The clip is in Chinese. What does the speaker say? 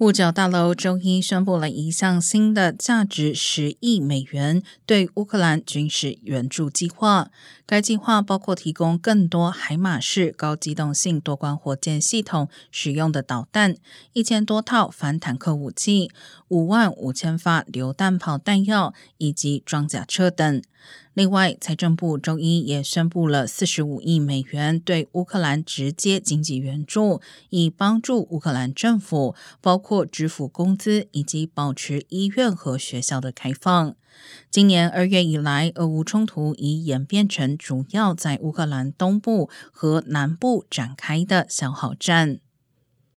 五角大楼周一宣布了一项新的价值十亿美元对乌克兰军事援助计划。该计划包括提供更多海马式高机动性多管火箭系统使用的导弹、一千多套反坦克武器、五万五千发榴弹炮弹药以及装甲车等。另外，财政部周一也宣布了四十五亿美元对乌克兰直接经济援助，以帮助乌克兰政府，包括支付工资以及保持医院和学校的开放。今年二月以来，俄乌冲突已演变成主要在乌克兰东部和南部展开的消耗战。